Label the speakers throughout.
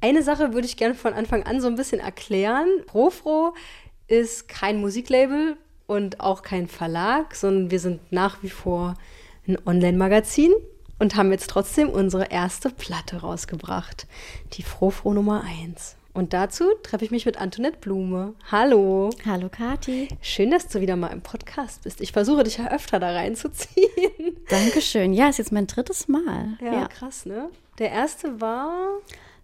Speaker 1: Eine Sache würde ich gerne von Anfang an so ein bisschen erklären. Profro ist kein Musiklabel und auch kein Verlag, sondern wir sind nach wie vor ein Online-Magazin und haben jetzt trotzdem unsere erste Platte rausgebracht. Die Frofro Nummer 1. Und dazu treffe ich mich mit Antoinette Blume. Hallo.
Speaker 2: Hallo, Kati.
Speaker 1: Schön, dass du wieder mal im Podcast bist. Ich versuche dich ja öfter da reinzuziehen.
Speaker 2: Dankeschön. Ja, ist jetzt mein drittes Mal.
Speaker 1: Ja, ja. krass, ne? Der erste war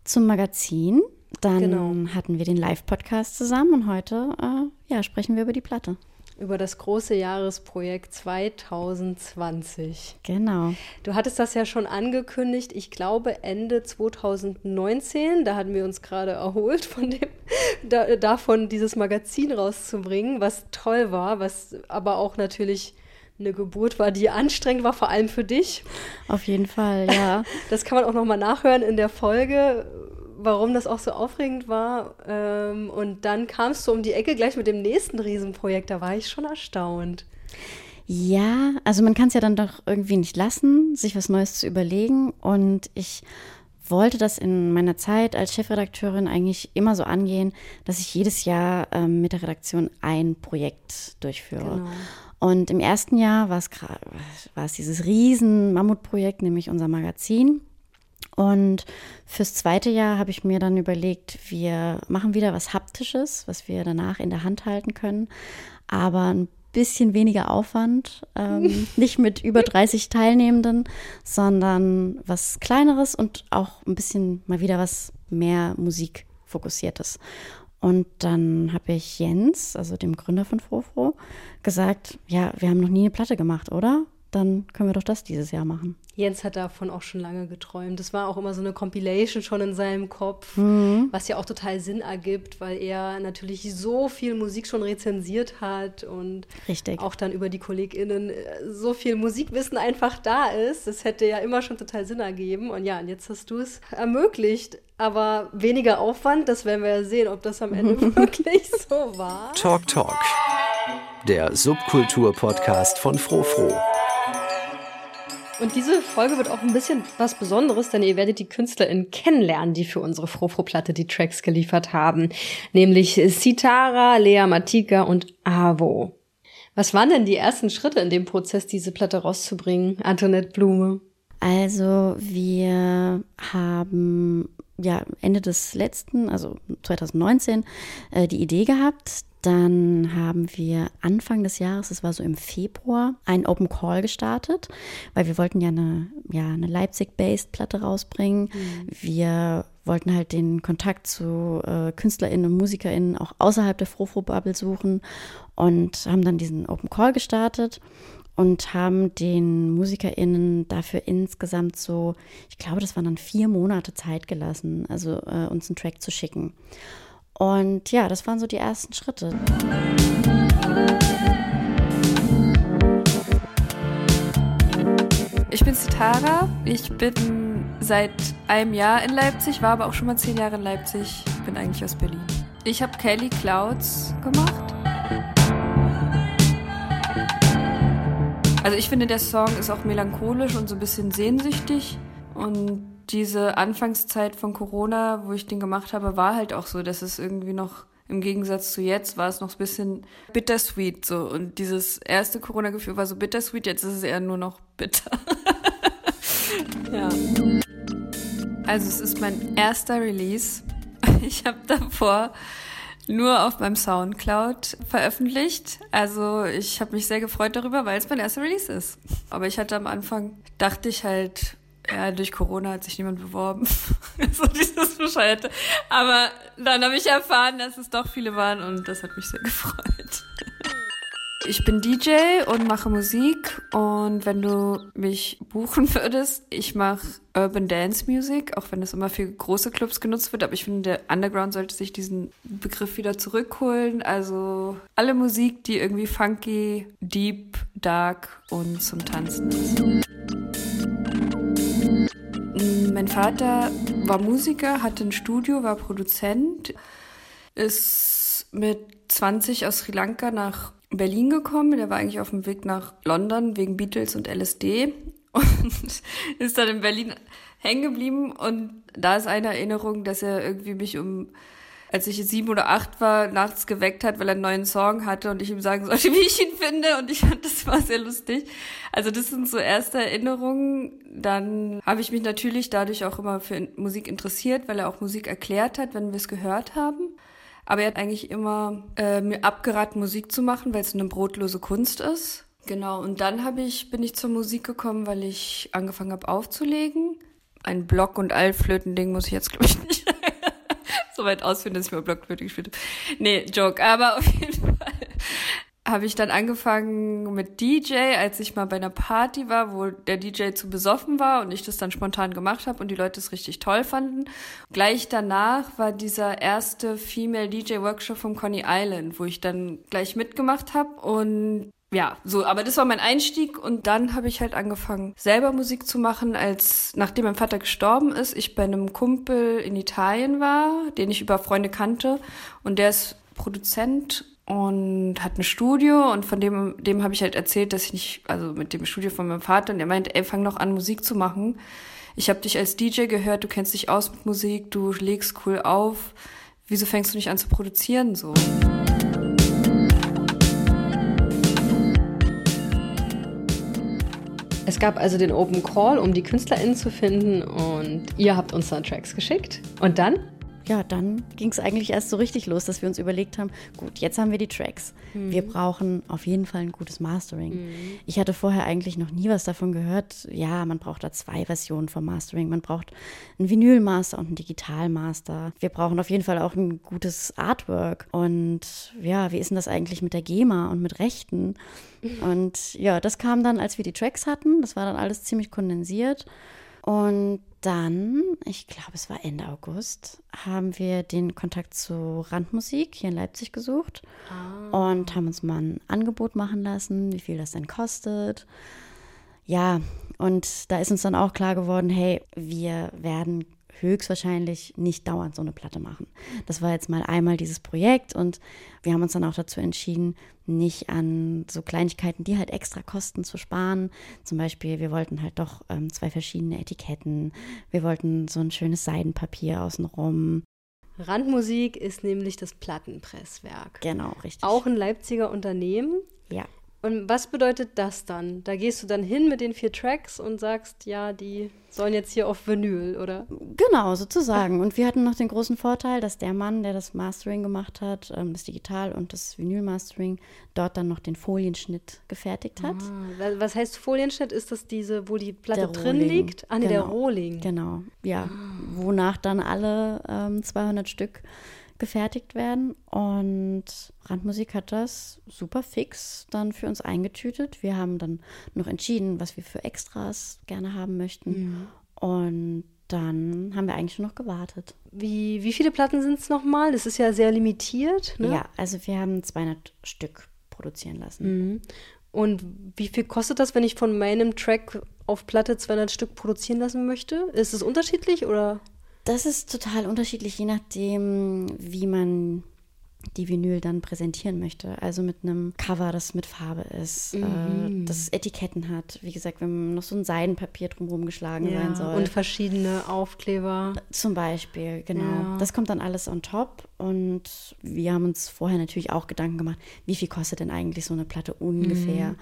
Speaker 2: zum Magazin. Dann genau. hatten wir den Live-Podcast zusammen und heute äh, ja, sprechen wir über die Platte
Speaker 1: über das große Jahresprojekt 2020.
Speaker 2: Genau.
Speaker 1: Du hattest das ja schon angekündigt, ich glaube Ende 2019. Da hatten wir uns gerade erholt von dem, da, davon, dieses Magazin rauszubringen, was toll war, was aber auch natürlich eine Geburt war, die anstrengend war, vor allem für dich.
Speaker 2: Auf jeden Fall, ja.
Speaker 1: Das kann man auch nochmal nachhören in der Folge, warum das auch so aufregend war. Ähm, und dann kamst du um die Ecke gleich mit dem nächsten Riesenprojekt. Da war ich schon erstaunt.
Speaker 2: Ja, also man kann es ja dann doch irgendwie nicht lassen, sich was Neues zu überlegen. Und ich wollte das in meiner Zeit als Chefredakteurin eigentlich immer so angehen, dass ich jedes Jahr ähm, mit der Redaktion ein Projekt durchführe. Genau. Und im ersten Jahr war es, war es dieses riesen Mammutprojekt, nämlich unser Magazin. Und fürs zweite Jahr habe ich mir dann überlegt, wir machen wieder was Haptisches, was wir danach in der Hand halten können, aber ein bisschen weniger Aufwand, ähm, nicht mit über 30 Teilnehmenden, sondern was Kleineres und auch ein bisschen mal wieder was mehr Musik fokussiertes. Und dann habe ich Jens, also dem Gründer von Frofro, gesagt, ja, wir haben noch nie eine Platte gemacht, oder? Dann können wir doch das dieses Jahr machen.
Speaker 1: Jens hat davon auch schon lange geträumt. Das war auch immer so eine Compilation schon in seinem Kopf, mhm. was ja auch total Sinn ergibt, weil er natürlich so viel Musik schon rezensiert hat und
Speaker 2: Richtig.
Speaker 1: auch dann über die KollegInnen äh, so viel Musikwissen einfach da ist. Das hätte ja immer schon total Sinn ergeben. Und ja, und jetzt hast du es ermöglicht. Aber weniger Aufwand, das werden wir ja sehen, ob das am Ende wirklich so war.
Speaker 3: Talk Talk, der Subkultur-Podcast von Frofro.
Speaker 1: Und diese Folge wird auch ein bisschen was Besonderes, denn ihr werdet die KünstlerInnen kennenlernen, die für unsere Frofro-Platte die Tracks geliefert haben. Nämlich Sitara, Lea Matika und Avo. Was waren denn die ersten Schritte in dem Prozess, diese Platte rauszubringen, Antoinette Blume?
Speaker 2: Also wir haben ja Ende des letzten, also 2019, äh, die Idee gehabt, dann haben wir Anfang des Jahres, das war so im Februar, einen Open Call gestartet, weil wir wollten ja eine, ja, eine Leipzig-based Platte rausbringen. Mhm. Wir wollten halt den Kontakt zu äh, KünstlerInnen und MusikerInnen auch außerhalb der Frofro-Bubble suchen und haben dann diesen Open Call gestartet und haben den MusikerInnen dafür insgesamt so, ich glaube, das waren dann vier Monate Zeit gelassen, also äh, uns einen Track zu schicken. Und ja, das waren so die ersten Schritte.
Speaker 4: Ich bin Sitara. Ich bin seit einem Jahr in Leipzig, war aber auch schon mal zehn Jahre in Leipzig. Bin eigentlich aus Berlin. Ich habe Kelly Clouds gemacht. Also ich finde, der Song ist auch melancholisch und so ein bisschen sehnsüchtig. Und diese Anfangszeit von Corona, wo ich den gemacht habe, war halt auch so, dass es irgendwie noch im Gegensatz zu jetzt war es noch ein bisschen bittersweet so und dieses erste Corona-Gefühl war so bittersweet, jetzt ist es eher nur noch bitter. ja. Also es ist mein erster Release. Ich habe davor nur auf meinem Soundcloud veröffentlicht. Also ich habe mich sehr gefreut darüber, weil es mein erster Release ist. Aber ich hatte am Anfang, dachte ich halt, ja, durch Corona hat sich niemand beworben. so dieses Bescheuerte. Aber dann habe ich erfahren, dass es doch viele waren und das hat mich sehr gefreut. Ich bin DJ und mache Musik und wenn du mich buchen würdest, ich mache Urban Dance Music, auch wenn das immer für große Clubs genutzt wird, aber ich finde, der Underground sollte sich diesen Begriff wieder zurückholen. Also alle Musik, die irgendwie funky, deep, dark und zum Tanzen ist. Mein Vater war Musiker, hatte ein Studio, war Produzent, ist mit 20 aus Sri Lanka nach Berlin gekommen. Der war eigentlich auf dem Weg nach London wegen Beatles und LSD und ist dann in Berlin hängen geblieben. Und da ist eine Erinnerung, dass er irgendwie mich um als ich sieben oder acht war, nachts geweckt hat, weil er einen neuen Song hatte und ich ihm sagen sollte, wie ich ihn finde. Und ich fand, das war sehr lustig. Also das sind so erste Erinnerungen. Dann habe ich mich natürlich dadurch auch immer für Musik interessiert, weil er auch Musik erklärt hat, wenn wir es gehört haben. Aber er hat eigentlich immer äh, mir abgeraten, Musik zu machen, weil es eine brotlose Kunst ist. Genau, und dann habe ich, bin ich zur Musik gekommen, weil ich angefangen habe aufzulegen. Ein Block- und Altflöten-Ding muss ich jetzt, glaube ich, nicht so weit ausführen, dass ich mal Blockflöte gespielt habe. Nee, Joke. Aber auf jeden Fall habe ich dann angefangen mit DJ, als ich mal bei einer Party war, wo der DJ zu besoffen war und ich das dann spontan gemacht habe und die Leute es richtig toll fanden. Gleich danach war dieser erste Female DJ Workshop vom Coney Island, wo ich dann gleich mitgemacht habe und ja, so, aber das war mein Einstieg und dann habe ich halt angefangen, selber Musik zu machen, als nachdem mein Vater gestorben ist, ich bei einem Kumpel in Italien war, den ich über Freunde kannte und der ist Produzent und hat ein Studio und von dem dem habe ich halt erzählt, dass ich nicht also mit dem Studio von meinem Vater und er meinte, ey, fang noch an Musik zu machen. Ich habe dich als DJ gehört, du kennst dich aus mit Musik, du legst cool auf. Wieso fängst du nicht an zu produzieren so?
Speaker 1: Es gab also den Open Call, um die KünstlerInnen zu finden und ihr habt uns dann Tracks geschickt. Und dann?
Speaker 2: Ja, dann ging es eigentlich erst so richtig los, dass wir uns überlegt haben, gut, jetzt haben wir die Tracks. Mhm. Wir brauchen auf jeden Fall ein gutes Mastering. Mhm. Ich hatte vorher eigentlich noch nie was davon gehört. Ja, man braucht da zwei Versionen vom Mastering. Man braucht einen Vinylmaster und einen Digitalmaster. Wir brauchen auf jeden Fall auch ein gutes Artwork. Und ja, wie ist denn das eigentlich mit der GEMA und mit Rechten? Und ja, das kam dann, als wir die Tracks hatten. Das war dann alles ziemlich kondensiert. Und dann, ich glaube, es war Ende August, haben wir den Kontakt zu Randmusik hier in Leipzig gesucht ah. und haben uns mal ein Angebot machen lassen, wie viel das denn kostet. Ja, und da ist uns dann auch klar geworden, hey, wir werden höchstwahrscheinlich nicht dauernd so eine Platte machen. Das war jetzt mal einmal dieses Projekt und wir haben uns dann auch dazu entschieden, nicht an so Kleinigkeiten, die halt extra kosten, zu sparen. Zum Beispiel, wir wollten halt doch ähm, zwei verschiedene Etiketten. Wir wollten so ein schönes Seidenpapier außenrum.
Speaker 1: Randmusik ist nämlich das Plattenpresswerk.
Speaker 2: Genau, richtig.
Speaker 1: Auch ein Leipziger Unternehmen.
Speaker 2: Ja.
Speaker 1: Und was bedeutet das dann? Da gehst du dann hin mit den vier Tracks und sagst, ja, die sollen jetzt hier auf Vinyl, oder?
Speaker 2: Genau, sozusagen. Und wir hatten noch den großen Vorteil, dass der Mann, der das Mastering gemacht hat, ähm, das Digital- und das Vinyl-Mastering, dort dann noch den Folienschnitt gefertigt hat.
Speaker 1: Ah, was heißt Folienschnitt? Ist das diese, wo die Platte drin liegt? Ah, nee, genau. der Rohling.
Speaker 2: Genau, ja. Ah. Wonach dann alle ähm, 200 Stück gefertigt werden. Und Randmusik hat das super fix dann für uns eingetütet. Wir haben dann noch entschieden, was wir für Extras gerne haben möchten. Mhm. Und dann haben wir eigentlich nur noch gewartet.
Speaker 1: Wie, wie viele Platten sind es nochmal? Das ist ja sehr limitiert. Ne?
Speaker 2: Ja, also wir haben 200 Stück produzieren lassen.
Speaker 1: Mhm. Und wie viel kostet das, wenn ich von meinem Track auf Platte 200 Stück produzieren lassen möchte? Ist es unterschiedlich oder?
Speaker 2: Das ist total unterschiedlich, je nachdem, wie man die Vinyl dann präsentieren möchte. Also mit einem Cover, das mit Farbe ist, äh, mhm. äh, das Etiketten hat. Wie gesagt, wenn noch so ein Seidenpapier drumherum geschlagen ja, sein soll.
Speaker 1: Und verschiedene Aufkleber.
Speaker 2: Zum Beispiel, genau. Ja. Das kommt dann alles on top. Und wir haben uns vorher natürlich auch Gedanken gemacht, wie viel kostet denn eigentlich so eine Platte ungefähr? Mhm.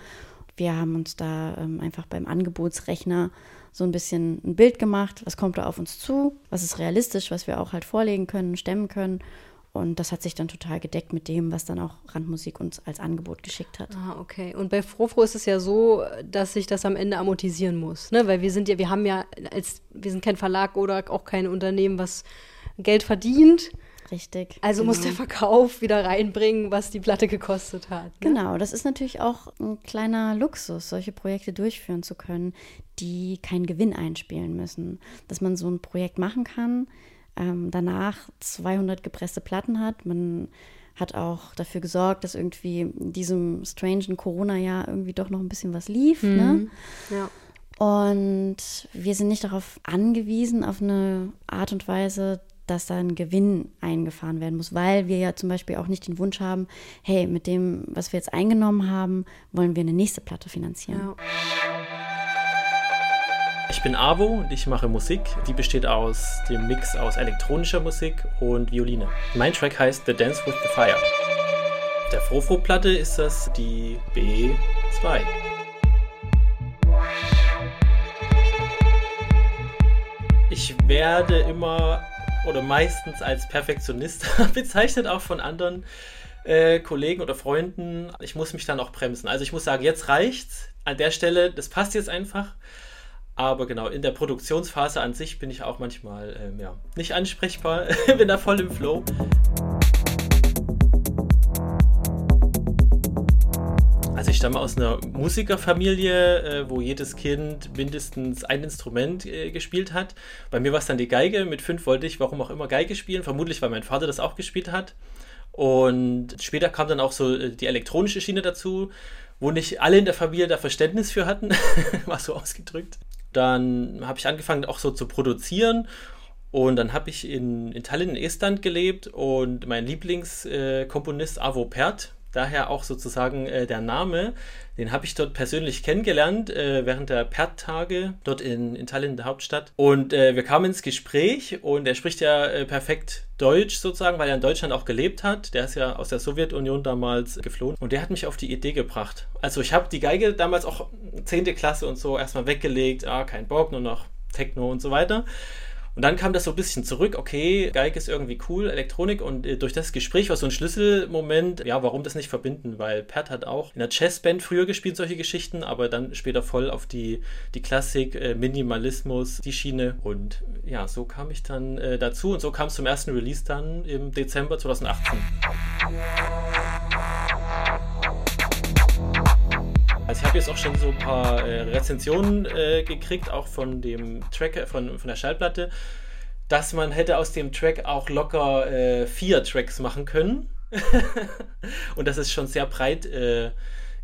Speaker 2: Wir haben uns da ähm, einfach beim Angebotsrechner so ein bisschen ein Bild gemacht, was kommt da auf uns zu, was ist realistisch, was wir auch halt vorlegen können, stemmen können. Und das hat sich dann total gedeckt mit dem, was dann auch Randmusik uns als Angebot geschickt hat.
Speaker 1: Ah, okay. Und bei Frofro ist es ja so, dass sich das am Ende amortisieren muss, ne? Weil wir sind ja, wir haben ja als, wir sind kein Verlag oder auch kein Unternehmen, was Geld verdient,
Speaker 2: Richtig.
Speaker 1: Also genau. muss der Verkauf wieder reinbringen, was die Platte gekostet hat. Ne?
Speaker 2: Genau, das ist natürlich auch ein kleiner Luxus, solche Projekte durchführen zu können, die keinen Gewinn einspielen müssen. Dass man so ein Projekt machen kann, ähm, danach 200 gepresste Platten hat. Man hat auch dafür gesorgt, dass irgendwie in diesem strangen Corona-Jahr irgendwie doch noch ein bisschen was lief. Mhm. Ne?
Speaker 1: Ja.
Speaker 2: Und wir sind nicht darauf angewiesen, auf eine Art und Weise, dass da ein Gewinn eingefahren werden muss, weil wir ja zum Beispiel auch nicht den Wunsch haben, hey, mit dem, was wir jetzt eingenommen haben, wollen wir eine nächste Platte finanzieren. Ja.
Speaker 5: Ich bin Avo und ich mache Musik. Die besteht aus dem Mix aus elektronischer Musik und Violine. Mein Track heißt The Dance with the Fire. Der Frofo-Platte ist das die B2. Ich werde immer oder meistens als Perfektionist bezeichnet, auch von anderen äh, Kollegen oder Freunden. Ich muss mich dann auch bremsen. Also ich muss sagen, jetzt reicht's. An der Stelle, das passt jetzt einfach. Aber genau, in der Produktionsphase an sich bin ich auch manchmal ähm, ja, nicht ansprechbar, bin da voll im Flow. Also ich stamme aus einer Musikerfamilie, äh, wo jedes Kind mindestens ein Instrument äh, gespielt hat. Bei mir war es dann die Geige. Mit fünf wollte ich, warum auch immer, Geige spielen. Vermutlich, weil mein Vater das auch gespielt hat. Und später kam dann auch so äh, die elektronische Schiene dazu, wo nicht alle in der Familie da Verständnis für hatten, war so ausgedrückt. Dann habe ich angefangen auch so zu produzieren und dann habe ich in, in Tallinn in Estland gelebt und mein Lieblingskomponist Avo Pert, daher auch sozusagen äh, der Name, den habe ich dort persönlich kennengelernt äh, während der Pert-Tage dort in, in Tallinn, der Hauptstadt. Und äh, wir kamen ins Gespräch und er spricht ja äh, perfekt Deutsch sozusagen, weil er in Deutschland auch gelebt hat. Der ist ja aus der Sowjetunion damals geflohen und der hat mich auf die Idee gebracht. Also ich habe die Geige damals auch 10. Klasse und so erstmal weggelegt, ah, kein Bock, nur noch Techno und so weiter. Und dann kam das so ein bisschen zurück, okay, Geige ist irgendwie cool, Elektronik und äh, durch das Gespräch war so ein Schlüsselmoment, ja, warum das nicht verbinden, weil Pert hat auch in der Jazzband früher gespielt, solche Geschichten, aber dann später voll auf die, die Klassik, äh, Minimalismus, die Schiene und ja, so kam ich dann äh, dazu und so kam es zum ersten Release dann im Dezember 2018. Also ich habe jetzt auch schon so ein paar äh, Rezensionen äh, gekriegt, auch von dem Track, äh, von, von der Schallplatte, dass man hätte aus dem Track auch locker äh, vier Tracks machen können. und das ist schon sehr breit, äh,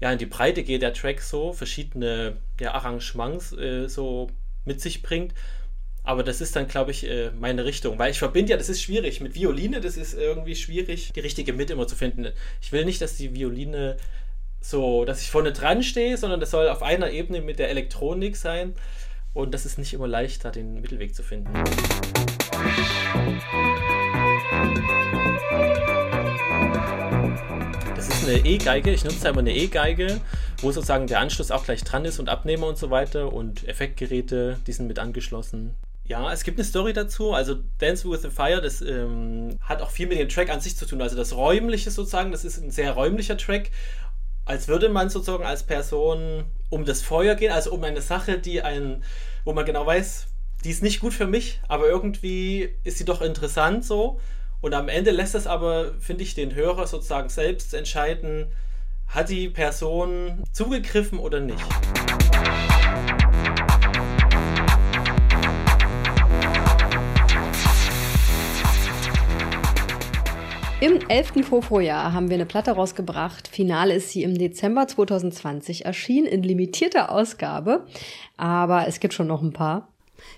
Speaker 5: ja, in die Breite geht der Track so, verschiedene ja, Arrangements äh, so mit sich bringt. Aber das ist dann, glaube ich, meine Richtung. Weil ich verbinde ja, das ist schwierig. Mit Violine, das ist irgendwie schwierig, die richtige Mitte immer zu finden. Ich will nicht, dass die Violine so, dass ich vorne dran stehe, sondern das soll auf einer Ebene mit der Elektronik sein. Und das ist nicht immer leicht, da den Mittelweg zu finden. Das ist eine E-Geige, ich nutze einmal eine E-Geige, wo sozusagen der Anschluss auch gleich dran ist und Abnehmer und so weiter und Effektgeräte, die sind mit angeschlossen. Ja, es gibt eine Story dazu. Also Dance with the Fire, das ähm, hat auch viel mit dem Track an sich zu tun. Also das Räumliche sozusagen, das ist ein sehr räumlicher Track als würde man sozusagen als Person um das Feuer gehen, also um eine Sache, die ein, wo man genau weiß, die ist nicht gut für mich, aber irgendwie ist sie doch interessant so. Und am Ende lässt es aber, finde ich, den Hörer sozusagen selbst entscheiden, hat die Person zugegriffen oder nicht.
Speaker 1: Im 11. Fofo-Jahr haben wir eine Platte rausgebracht. Finale ist sie im Dezember 2020 erschienen in limitierter Ausgabe. Aber es gibt schon noch ein paar.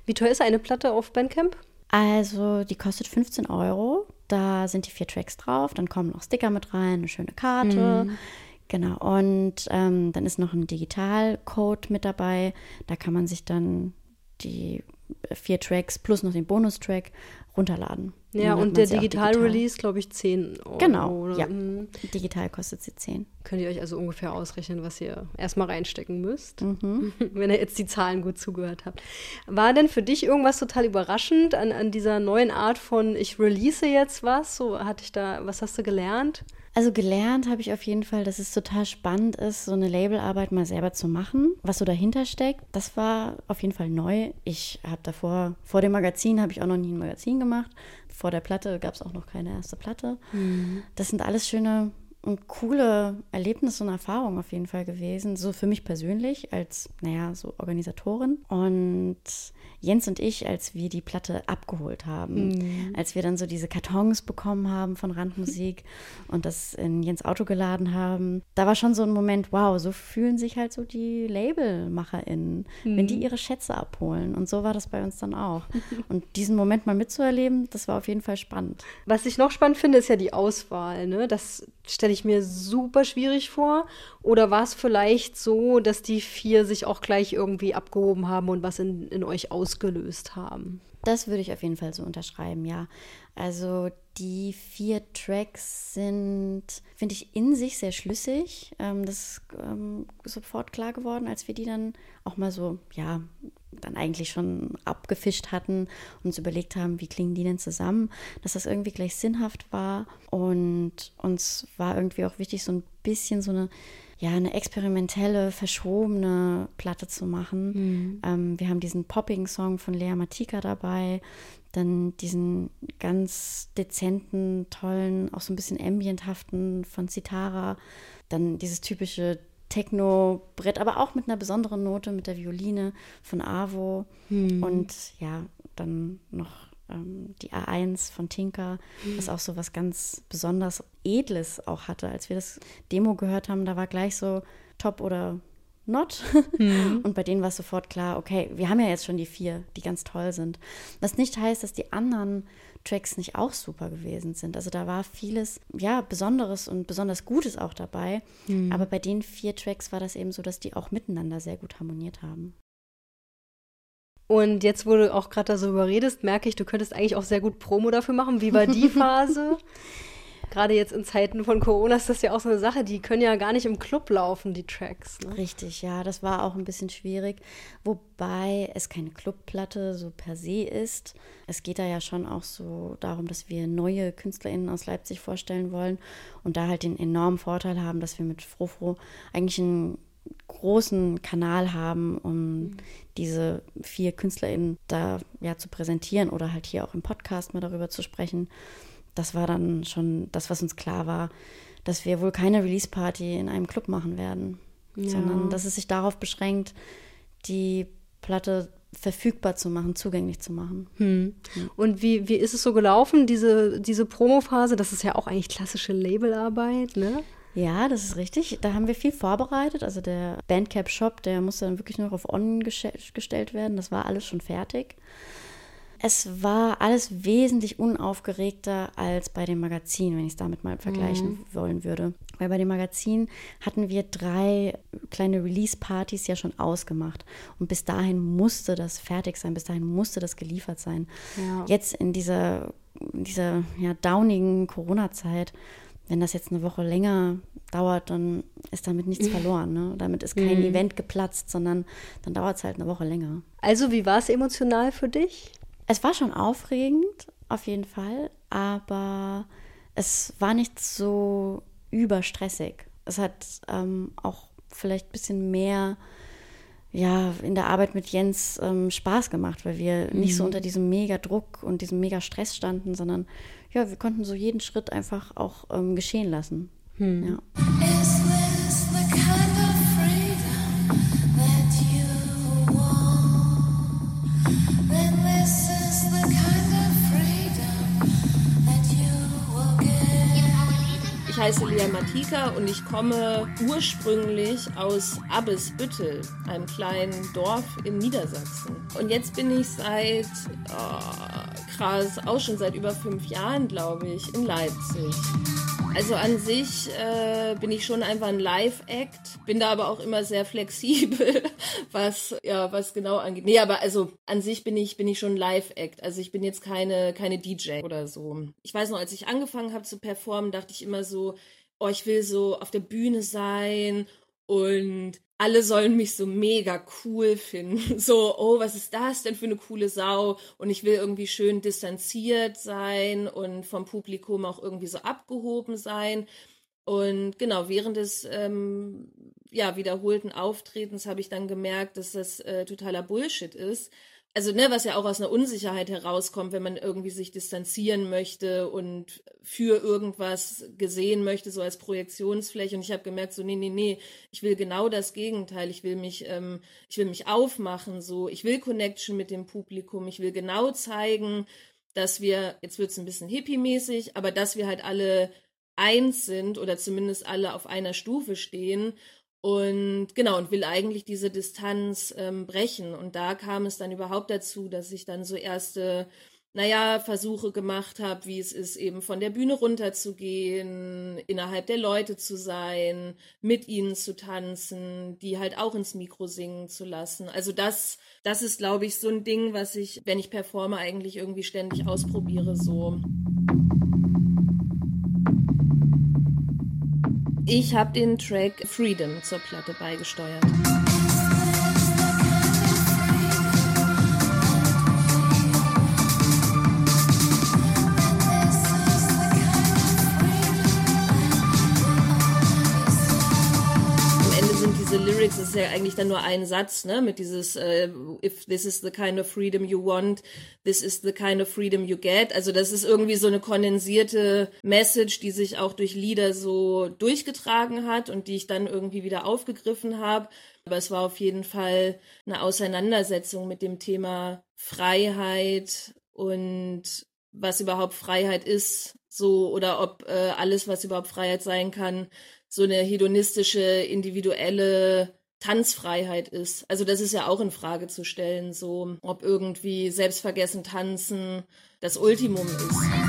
Speaker 1: Wie teuer ist eine Platte auf Bandcamp?
Speaker 2: Also, die kostet 15 Euro. Da sind die vier Tracks drauf. Dann kommen noch Sticker mit rein, eine schöne Karte. Mhm. Genau. Und ähm, dann ist noch ein Digitalcode mit dabei. Da kann man sich dann die vier Tracks plus noch den Bonustrack runterladen.
Speaker 1: Ja, und der Digital-Release, glaube ich, 10 Euro.
Speaker 2: Genau, ja. Mhm. Digital kostet sie 10.
Speaker 1: Könnt ihr euch also ungefähr ausrechnen, was ihr erstmal reinstecken müsst, mhm. wenn ihr jetzt die Zahlen gut zugehört habt. War denn für dich irgendwas total überraschend an, an dieser neuen Art von, ich release jetzt was? So hatte ich da, was hast du gelernt?
Speaker 2: Also gelernt habe ich auf jeden Fall, dass es total spannend ist, so eine Labelarbeit mal selber zu machen, was so dahinter steckt. Das war auf jeden Fall neu. Ich habe davor, vor dem Magazin habe ich auch noch nie ein Magazin gemacht. Vor der Platte gab es auch noch keine erste Platte. Mhm. Das sind alles schöne und coole Erlebnisse und Erfahrungen auf jeden Fall gewesen. So für mich persönlich als, naja, so Organisatorin. Und Jens und ich, als wir die Platte abgeholt haben, mhm. als wir dann so diese Kartons bekommen haben von Randmusik und das in Jens Auto geladen haben, da war schon so ein Moment, wow, so fühlen sich halt so die LabelmacherInnen, mhm. wenn die mhm. ihre Schätze abholen. Und so war das bei uns dann auch. Und diesen Moment mal mitzuerleben, das war auf jeden Fall spannend.
Speaker 1: Was ich noch spannend finde, ist ja die Auswahl, ne? Das Stelle ich mir super schwierig vor. Oder war es vielleicht so, dass die vier sich auch gleich irgendwie abgehoben haben und was in, in euch ausgelöst haben?
Speaker 2: Das würde ich auf jeden Fall so unterschreiben, ja. Also die vier Tracks sind, finde ich, in sich sehr schlüssig. Ähm, das ist ähm, sofort klar geworden, als wir die dann auch mal so, ja, dann eigentlich schon abgefischt hatten und uns überlegt haben, wie klingen die denn zusammen, dass das irgendwie gleich sinnhaft war. Und uns war irgendwie auch wichtig, so ein bisschen so eine ja, eine experimentelle, verschobene Platte zu machen. Mhm. Ähm, wir haben diesen Popping-Song von Lea Matika dabei, dann diesen ganz dezenten, tollen, auch so ein bisschen ambienthaften von Citara, dann dieses typische Techno-Brett, aber auch mit einer besonderen Note, mit der Violine von Avo mhm. und ja, dann noch ähm, die A1 von Tinker, mhm. was auch so was ganz besonders Edles auch hatte. Als wir das Demo gehört haben, da war gleich so top oder not. Mhm. Und bei denen war es sofort klar, okay, wir haben ja jetzt schon die vier, die ganz toll sind. Was nicht heißt, dass die anderen Tracks nicht auch super gewesen sind. Also da war vieles, ja, Besonderes und besonders Gutes auch dabei. Mhm. Aber bei den vier Tracks war das eben so, dass die auch miteinander sehr gut harmoniert haben.
Speaker 1: Und jetzt, wo du auch gerade darüber redest, merke ich, du könntest eigentlich auch sehr gut Promo dafür machen. Wie war die Phase? Gerade jetzt in Zeiten von Corona ist das ja auch so eine Sache, die können ja gar nicht im Club laufen, die Tracks.
Speaker 2: Ne? Richtig, ja, das war auch ein bisschen schwierig, wobei es keine Clubplatte so per se ist. Es geht da ja schon auch so darum, dass wir neue KünstlerInnen aus Leipzig vorstellen wollen und da halt den enormen Vorteil haben, dass wir mit Frofro eigentlich ein großen Kanal haben, um mhm. diese vier KünstlerInnen da ja zu präsentieren oder halt hier auch im Podcast mal darüber zu sprechen. Das war dann schon das, was uns klar war, dass wir wohl keine Release-Party in einem Club machen werden, ja. sondern dass es sich darauf beschränkt, die Platte verfügbar zu machen, zugänglich zu machen.
Speaker 1: Hm. Und wie, wie ist es so gelaufen, diese, diese Promophase? Das ist ja auch eigentlich klassische Labelarbeit, ne?
Speaker 2: Ja, das ist richtig. Da haben wir viel vorbereitet. Also der Bandcap-Shop, der musste dann wirklich nur auf On gestellt werden. Das war alles schon fertig. Es war alles wesentlich unaufgeregter als bei dem Magazin, wenn ich es damit mal vergleichen mhm. wollen würde. Weil bei dem Magazin hatten wir drei kleine Release-Partys ja schon ausgemacht. Und bis dahin musste das fertig sein, bis dahin musste das geliefert sein. Ja. Jetzt in dieser, in dieser ja, downigen Corona-Zeit wenn das jetzt eine Woche länger dauert, dann ist damit nichts verloren. Ne? Damit ist kein mhm. Event geplatzt, sondern dann dauert es halt eine Woche länger.
Speaker 1: Also, wie war es emotional für dich?
Speaker 2: Es war schon aufregend, auf jeden Fall, aber es war nicht so überstressig. Es hat ähm, auch vielleicht ein bisschen mehr ja, in der Arbeit mit Jens ähm, Spaß gemacht, weil wir mhm. nicht so mhm. unter diesem mega Druck und diesem mega Stress standen, sondern ja, wir konnten so jeden Schritt einfach auch ähm, geschehen lassen. Hm. Ja.
Speaker 6: Heiße Lia Matika und ich komme ursprünglich aus Abbesbüttel, einem kleinen Dorf in Niedersachsen. Und jetzt bin ich seit oh, krass, auch schon seit über fünf Jahren, glaube ich, in Leipzig. Also an sich äh, bin ich schon einfach ein Live-Act, bin da aber auch immer sehr flexibel, was ja was genau angeht. Nee, aber also an sich bin ich bin ich schon Live-Act. Also ich bin jetzt keine keine DJ oder so. Ich weiß noch, als ich angefangen habe zu performen, dachte ich immer so, oh, ich will so auf der Bühne sein und alle sollen mich so mega cool finden. So, oh, was ist das denn für eine coole Sau? Und ich will irgendwie schön distanziert sein und vom Publikum auch irgendwie so abgehoben sein. Und genau, während des ähm, ja, wiederholten Auftretens habe ich dann gemerkt, dass das äh, totaler Bullshit ist also ne, was ja auch aus einer Unsicherheit herauskommt, wenn man irgendwie sich distanzieren möchte und für irgendwas gesehen möchte, so als Projektionsfläche. Und ich habe gemerkt, so nee, nee, nee, ich will genau das Gegenteil. Ich will mich, ähm, ich will mich aufmachen, so ich will Connection mit dem Publikum. Ich will genau zeigen, dass wir, jetzt wird's ein bisschen hippie-mäßig, aber dass wir halt alle eins sind oder zumindest alle auf einer Stufe stehen und genau, und will eigentlich diese Distanz ähm, brechen. Und da kam es dann überhaupt dazu, dass ich dann so erste naja, Versuche gemacht habe, wie es ist, eben von der Bühne runterzugehen, innerhalb der Leute zu sein, mit ihnen zu tanzen, die halt auch ins Mikro singen zu lassen. Also das, das ist, glaube ich, so ein Ding, was ich, wenn ich performe, eigentlich irgendwie ständig ausprobiere, so. Ich habe den Track Freedom zur Platte beigesteuert. Lyrics ist ja eigentlich dann nur ein Satz, ne, mit dieses äh, if this is the kind of freedom you want, this is the kind of freedom you get. Also das ist irgendwie so eine kondensierte Message, die sich auch durch Lieder so durchgetragen hat und die ich dann irgendwie wieder aufgegriffen habe. Aber es war auf jeden Fall eine Auseinandersetzung mit dem Thema Freiheit und was überhaupt Freiheit ist, so oder ob äh, alles, was überhaupt Freiheit sein kann, so eine hedonistische, individuelle Tanzfreiheit ist. Also das ist ja auch in Frage zu stellen, so ob irgendwie selbstvergessen tanzen das Ultimum ist.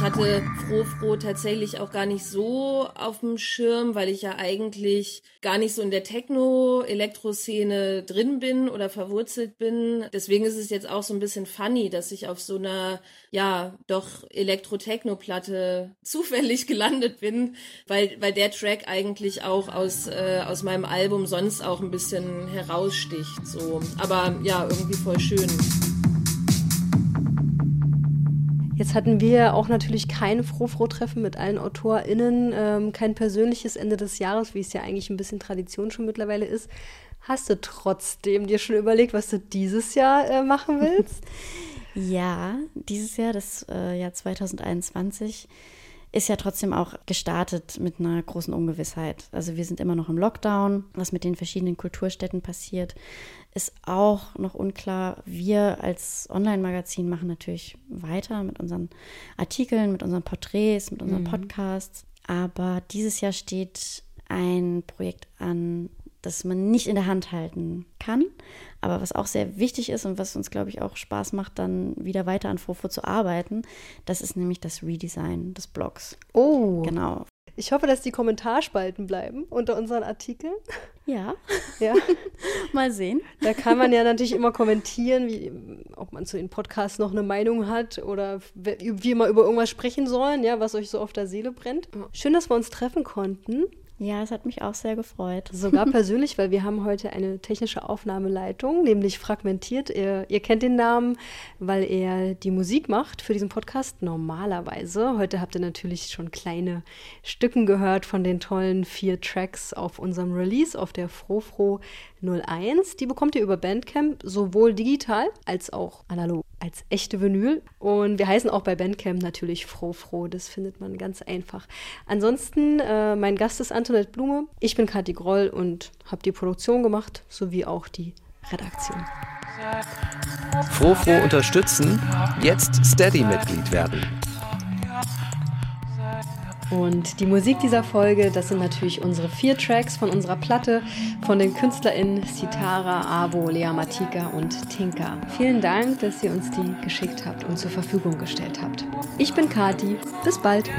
Speaker 6: Ich hatte Froh Froh tatsächlich auch gar nicht so auf dem Schirm, weil ich ja eigentlich gar nicht so in der Techno-Elektro-Szene drin bin oder verwurzelt bin. Deswegen ist es jetzt auch so ein bisschen funny, dass ich auf so einer, ja, doch Elektro-Techno-Platte zufällig gelandet bin, weil, weil der Track eigentlich auch aus, äh, aus meinem Album sonst auch ein bisschen heraussticht, so. Aber ja, irgendwie voll schön.
Speaker 1: Jetzt hatten wir auch natürlich kein Froh-Froh-Treffen mit allen AutorInnen, ähm, kein persönliches Ende des Jahres, wie es ja eigentlich ein bisschen Tradition schon mittlerweile ist. Hast du trotzdem dir schon überlegt, was du dieses Jahr äh, machen willst?
Speaker 2: ja, dieses Jahr, das äh, Jahr 2021, ist ja trotzdem auch gestartet mit einer großen Ungewissheit. Also wir sind immer noch im Lockdown, was mit den verschiedenen Kulturstädten passiert ist auch noch unklar. Wir als Online-Magazin machen natürlich weiter mit unseren Artikeln, mit unseren Porträts, mit unseren mhm. Podcasts. Aber dieses Jahr steht ein Projekt an, das man nicht in der Hand halten kann, aber was auch sehr wichtig ist und was uns, glaube ich, auch Spaß macht, dann wieder weiter an Fofo zu arbeiten, das ist nämlich das Redesign des Blogs.
Speaker 1: Oh.
Speaker 2: Genau.
Speaker 1: Ich hoffe, dass die Kommentarspalten bleiben unter unseren Artikeln.
Speaker 2: Ja.
Speaker 1: ja.
Speaker 2: Mal sehen.
Speaker 1: Da kann man ja natürlich immer kommentieren, wie, ob man zu den Podcasts noch eine Meinung hat oder wie wir über irgendwas sprechen sollen, ja, was euch so auf der Seele brennt. Schön, dass wir uns treffen konnten.
Speaker 2: Ja, es hat mich auch sehr gefreut.
Speaker 1: Sogar persönlich, weil wir haben heute eine technische Aufnahmeleitung, nämlich fragmentiert. Ihr, ihr, kennt den Namen, weil er die Musik macht für diesen Podcast normalerweise. Heute habt ihr natürlich schon kleine Stücken gehört von den tollen vier Tracks auf unserem Release auf der Frofro 01. Die bekommt ihr über Bandcamp sowohl digital als auch analog als echte Vinyl. Und wir heißen auch bei Bandcamp natürlich Froh Froh. Das findet man ganz einfach. Ansonsten, äh, mein Gast ist Antoinette Blume. Ich bin Kathi Groll und habe die Produktion gemacht, sowie auch die Redaktion.
Speaker 3: Froh Froh unterstützen, jetzt Steady-Mitglied werden.
Speaker 1: Und die Musik dieser Folge, das sind natürlich unsere vier Tracks von unserer Platte von den KünstlerInnen Sitara, Avo, Lea Matika und Tinka. Vielen Dank, dass ihr uns die geschickt habt und zur Verfügung gestellt habt. Ich bin Kati. Bis bald.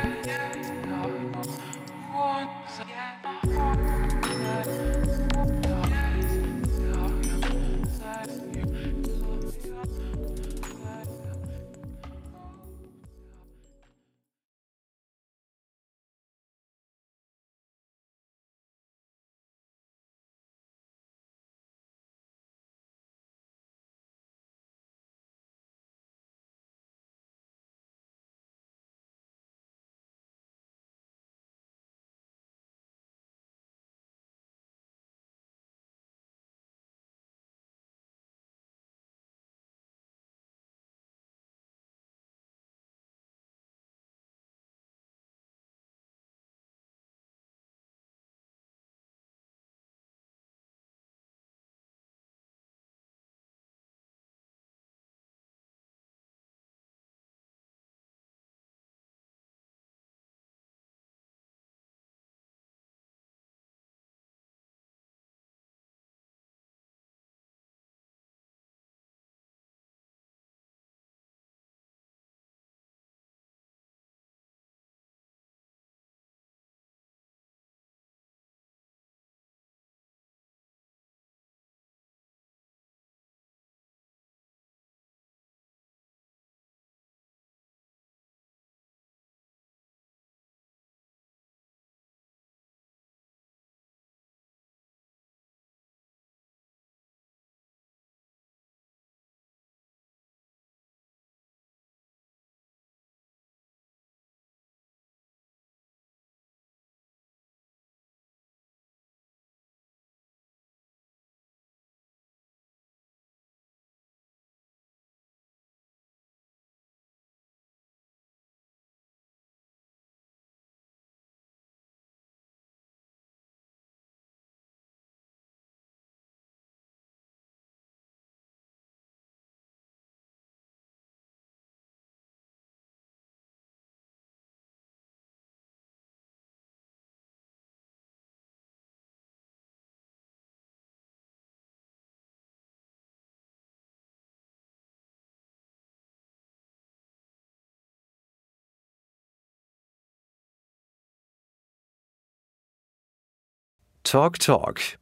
Speaker 3: Talk Talk